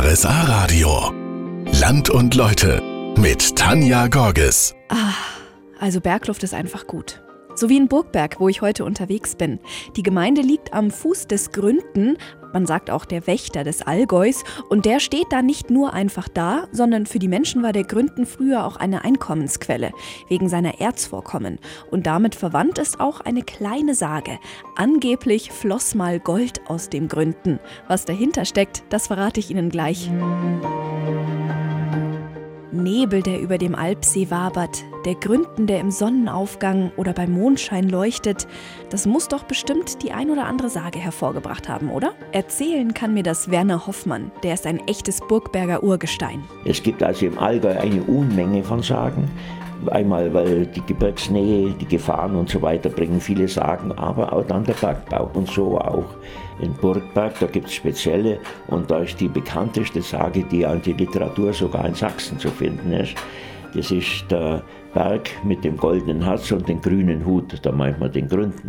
RSA Radio. Land und Leute mit Tanja Gorges. Ah, also Bergluft ist einfach gut. So wie in Burgberg, wo ich heute unterwegs bin. Die Gemeinde liegt am Fuß des Gründen, man sagt auch der Wächter des Allgäus, und der steht da nicht nur einfach da, sondern für die Menschen war der Gründen früher auch eine Einkommensquelle, wegen seiner Erzvorkommen. Und damit verwandt ist auch eine kleine Sage. Angeblich floss mal Gold aus dem Gründen. Was dahinter steckt, das verrate ich Ihnen gleich. Nebel, der über dem Alpsee wabert, der Gründen, der im Sonnenaufgang oder beim Mondschein leuchtet, das muss doch bestimmt die ein oder andere Sage hervorgebracht haben, oder? Erzählen kann mir das Werner Hoffmann, der ist ein echtes Burgberger Urgestein. Es gibt also im Allgäu eine Unmenge von Sagen. Einmal, weil die Gebirgsnähe, die Gefahren und so weiter bringen viele Sagen, aber auch dann der Bergbau. Und so auch in Burgberg, da gibt es spezielle und da ist die bekannteste Sage, die an die Literatur sogar in Sachsen zu finden ist. Das ist der Berg mit dem goldenen Herz und dem grünen Hut, da meint man den Gründen.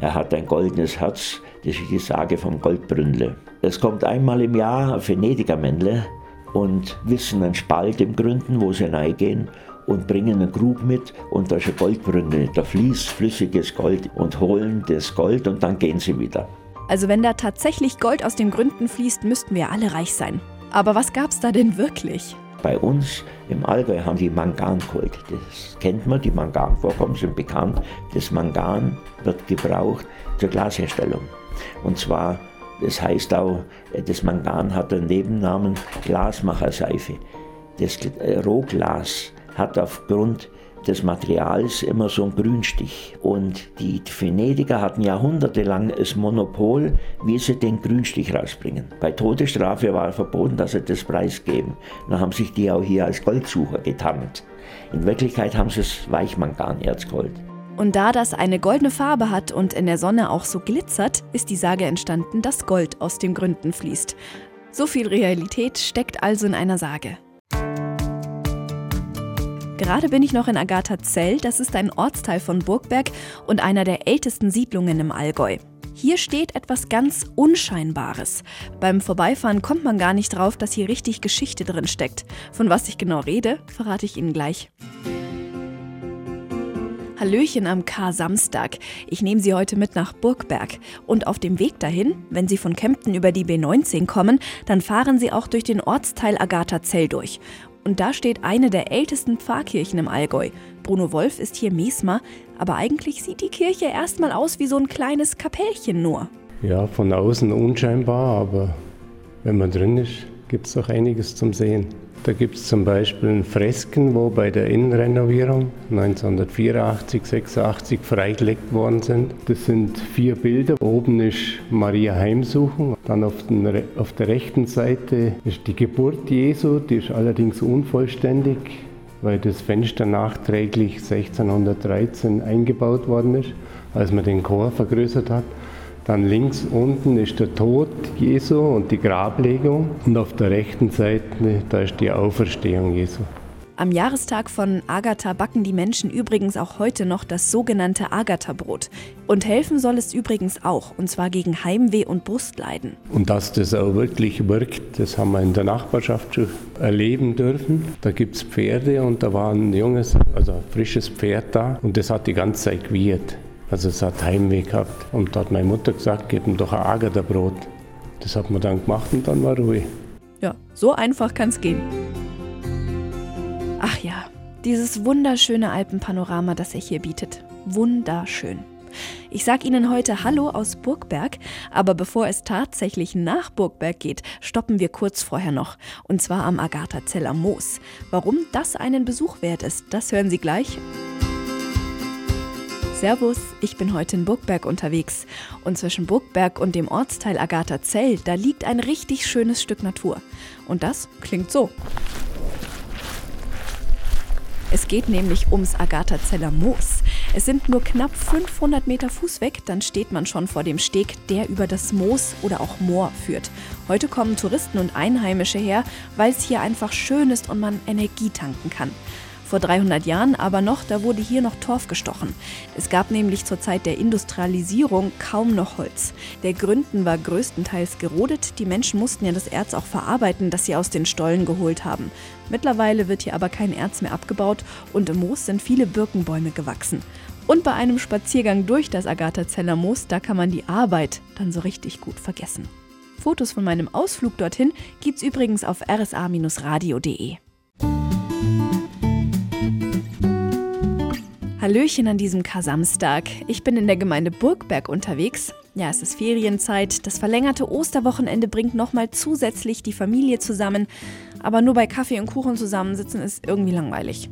Er hat ein goldenes Herz, das ist die Sage vom Goldbrünnle. Es kommt einmal im Jahr ein Venediger Männle und wissen einen Spalt im Gründen, wo sie reingehen und bringen einen Grub mit und da ist eine Goldbrünne, da fließt flüssiges Gold und holen das Gold und dann gehen sie wieder. Also wenn da tatsächlich Gold aus den Gründen fließt, müssten wir alle reich sein. Aber was gab's da denn wirklich? Bei uns im Allgäu haben die Mangangold. Das kennt man, die Manganvorkommen sind bekannt. Das Mangan wird gebraucht zur Glasherstellung. Und zwar, das heißt auch, das Mangan hat den Nebennamen Glasmacherseife. Das Rohglas hat aufgrund des Materials immer so einen Grünstich. Und die Venediger hatten jahrhundertelang das Monopol, wie sie den Grünstich rausbringen. Bei Todesstrafe war verboten, dass sie das preisgeben. Dann haben sich die auch hier als Goldsucher getarnt. In Wirklichkeit haben sie es Weichmanganerzgold. Und da das eine goldene Farbe hat und in der Sonne auch so glitzert, ist die Sage entstanden, dass Gold aus den Gründen fließt. So viel Realität steckt also in einer Sage. Gerade bin ich noch in Agatha-Zell, das ist ein Ortsteil von Burgberg und einer der ältesten Siedlungen im Allgäu. Hier steht etwas ganz Unscheinbares. Beim Vorbeifahren kommt man gar nicht drauf, dass hier richtig Geschichte drin steckt. Von was ich genau rede, verrate ich Ihnen gleich. Hallöchen am K-Samstag. Ich nehme Sie heute mit nach Burgberg. Und auf dem Weg dahin, wenn Sie von Kempten über die B19 kommen, dann fahren Sie auch durch den Ortsteil Agatha-Zell durch. Und da steht eine der ältesten Pfarrkirchen im Allgäu. Bruno Wolf ist hier Mesmer, aber eigentlich sieht die Kirche erstmal aus wie so ein kleines Kapellchen nur. Ja, von außen unscheinbar, aber wenn man drin ist, gibt es auch einiges zum Sehen. Da gibt es zum Beispiel Fresken, wo bei der Innenrenovierung 1984, 86 freigelegt worden sind. Das sind vier Bilder. Oben ist Maria Heimsuchen. Dann auf, den, auf der rechten Seite ist die Geburt Jesu. Die ist allerdings unvollständig, weil das Fenster nachträglich 1613 eingebaut worden ist, als man den Chor vergrößert hat. Dann links unten ist der Tod Jesu und die Grablegung und auf der rechten Seite, da ist die Auferstehung Jesu. Am Jahrestag von Agatha backen die Menschen übrigens auch heute noch das sogenannte Agatha-Brot. Und helfen soll es übrigens auch, und zwar gegen Heimweh und Brustleiden. Und dass das auch wirklich wirkt, das haben wir in der Nachbarschaft schon erleben dürfen. Da gibt es Pferde und da war ein junges, also ein frisches Pferd da und das hat die ganze Zeit gewiehert. Also es hat Heimweh gehabt. Und da hat meine Mutter gesagt, gib ihm doch ein Agatha-Brot. Das hat man dann gemacht und dann war Ruhe. Ja, so einfach kann es gehen. Ach ja, dieses wunderschöne Alpenpanorama, das er hier bietet. Wunderschön. Ich sage Ihnen heute Hallo aus Burgberg, aber bevor es tatsächlich nach Burgberg geht, stoppen wir kurz vorher noch. Und zwar am Agatha-Zeller Moos. Warum das einen Besuch wert ist, das hören Sie gleich. Servus, ich bin heute in Burgberg unterwegs. Und zwischen Burgberg und dem Ortsteil Agatha-Zell, da liegt ein richtig schönes Stück Natur. Und das klingt so. Es geht nämlich ums Agatha-Zeller Moos. Es sind nur knapp 500 Meter Fuß weg, dann steht man schon vor dem Steg, der über das Moos oder auch Moor führt. Heute kommen Touristen und Einheimische her, weil es hier einfach schön ist und man Energie tanken kann. Vor 300 Jahren aber noch, da wurde hier noch Torf gestochen. Es gab nämlich zur Zeit der Industrialisierung kaum noch Holz. Der Gründen war größtenteils gerodet, die Menschen mussten ja das Erz auch verarbeiten, das sie aus den Stollen geholt haben. Mittlerweile wird hier aber kein Erz mehr abgebaut und im Moos sind viele Birkenbäume gewachsen. Und bei einem Spaziergang durch das Agathazeller Moos, da kann man die Arbeit dann so richtig gut vergessen. Fotos von meinem Ausflug dorthin gibt's übrigens auf rsa-radio.de. Hallöchen an diesem Kasamstag. Ich bin in der Gemeinde Burgberg unterwegs. Ja, es ist Ferienzeit. Das verlängerte Osterwochenende bringt nochmal zusätzlich die Familie zusammen. Aber nur bei Kaffee und Kuchen zusammensitzen ist irgendwie langweilig.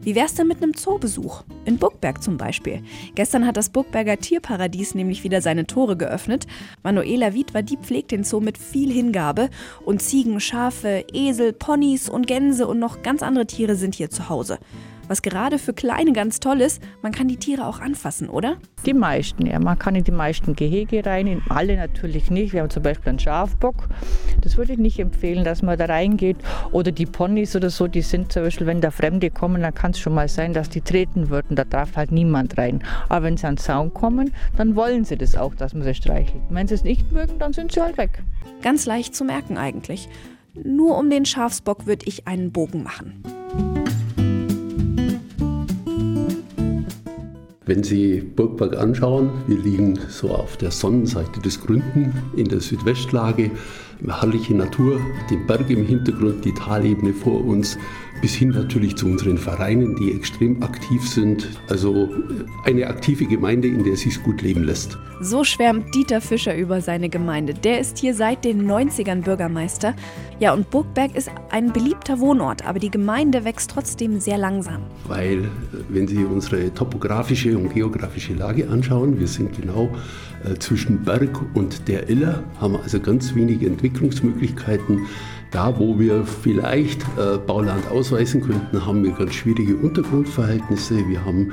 Wie wär's denn mit einem Zoobesuch? In Burgberg zum Beispiel. Gestern hat das Burgberger Tierparadies nämlich wieder seine Tore geöffnet. Manuela Wiedwer, die pflegt den Zoo mit viel Hingabe. Und Ziegen, Schafe, Esel, Ponys und Gänse und noch ganz andere Tiere sind hier zu Hause. Was gerade für Kleine ganz toll ist, man kann die Tiere auch anfassen, oder? Die meisten, ja. Man kann in die meisten Gehege rein, in alle natürlich nicht. Wir haben zum Beispiel einen Schafbock. Das würde ich nicht empfehlen, dass man da reingeht. Oder die Ponys oder so, die sind zum Beispiel, wenn da Fremde kommen, dann kann es schon mal sein, dass die treten würden. Da darf halt niemand rein. Aber wenn sie an den Zaun kommen, dann wollen sie das auch, dass man sie streichelt. wenn sie es nicht mögen, dann sind sie halt weg. Ganz leicht zu merken eigentlich. Nur um den Schafsbock würde ich einen Bogen machen. Wenn Sie Burgberg anschauen, wir liegen so auf der Sonnenseite des Gründen in der Südwestlage. Herrliche Natur, den Berg im Hintergrund, die Talebene vor uns, bis hin natürlich zu unseren Vereinen, die extrem aktiv sind. Also eine aktive Gemeinde, in der es sich gut leben lässt. So schwärmt Dieter Fischer über seine Gemeinde. Der ist hier seit den 90ern Bürgermeister. Ja, und Burgberg ist ein beliebter Wohnort, aber die Gemeinde wächst trotzdem sehr langsam. Weil, wenn Sie unsere topografische und geografische Lage anschauen, wir sind genau äh, zwischen Berg und der Iller, haben also ganz wenige Entwicklungsmöglichkeiten. Da, wo wir vielleicht äh, Bauland ausweisen könnten, haben wir ganz schwierige Untergrundverhältnisse. Wir haben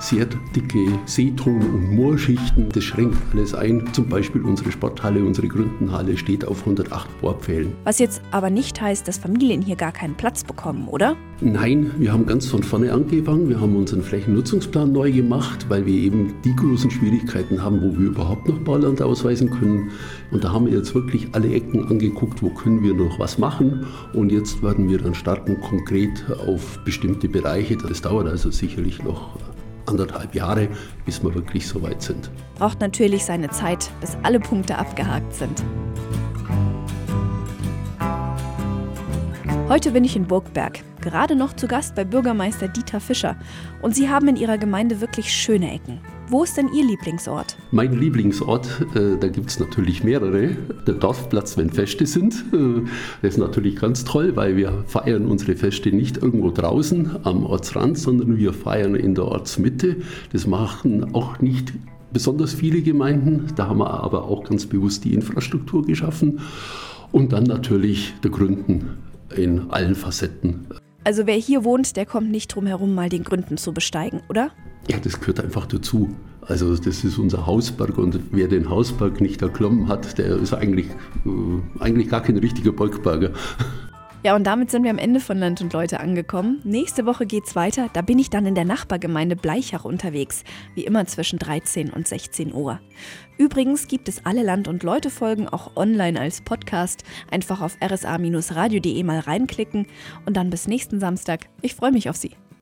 sehr dicke Seeton- und Moorschichten. Das schränkt alles ein. Zum Beispiel unsere Sporthalle, unsere Gründenhalle steht auf 108 Bohrpfählen. Was jetzt aber nicht heißt, dass Familien hier gar keinen Platz bekommen, oder? Nein, wir haben ganz von vorne angefangen. Wir haben unseren Flächennutzungsplan neu gemacht, weil wir eben die großen Schwierigkeiten haben, wo wir überhaupt noch Bauland ausweisen können. Und da haben wir jetzt wirklich alle Ecken angeguckt, wo können wir noch was machen. Und jetzt werden wir dann starten konkret auf bestimmte Bereiche. Das dauert also sicherlich noch anderthalb Jahre, bis wir wirklich so weit sind. Braucht natürlich seine Zeit, bis alle Punkte abgehakt sind. Heute bin ich in Burgberg, gerade noch zu Gast bei Bürgermeister Dieter Fischer. Und Sie haben in Ihrer Gemeinde wirklich schöne Ecken. Wo ist denn Ihr Lieblingsort? Mein Lieblingsort, äh, da gibt es natürlich mehrere. Der Dorfplatz, wenn Feste sind. Äh, das ist natürlich ganz toll, weil wir feiern unsere Feste nicht irgendwo draußen am Ortsrand, sondern wir feiern in der Ortsmitte. Das machen auch nicht besonders viele Gemeinden. Da haben wir aber auch ganz bewusst die Infrastruktur geschaffen. Und dann natürlich der Gründen in allen Facetten. Also wer hier wohnt, der kommt nicht drum herum, mal den Gründen zu besteigen, oder? Ja, das gehört einfach dazu. Also das ist unser Hausberg und wer den Hausberg nicht erklommen hat, der ist eigentlich, äh, eigentlich gar kein richtiger Bergberger. Ja, und damit sind wir am Ende von Land und Leute angekommen. Nächste Woche geht's weiter. Da bin ich dann in der Nachbargemeinde Bleichach unterwegs. Wie immer zwischen 13 und 16 Uhr. Übrigens gibt es alle Land und Leute Folgen auch online als Podcast. Einfach auf rsa-radio.de mal reinklicken und dann bis nächsten Samstag. Ich freue mich auf Sie.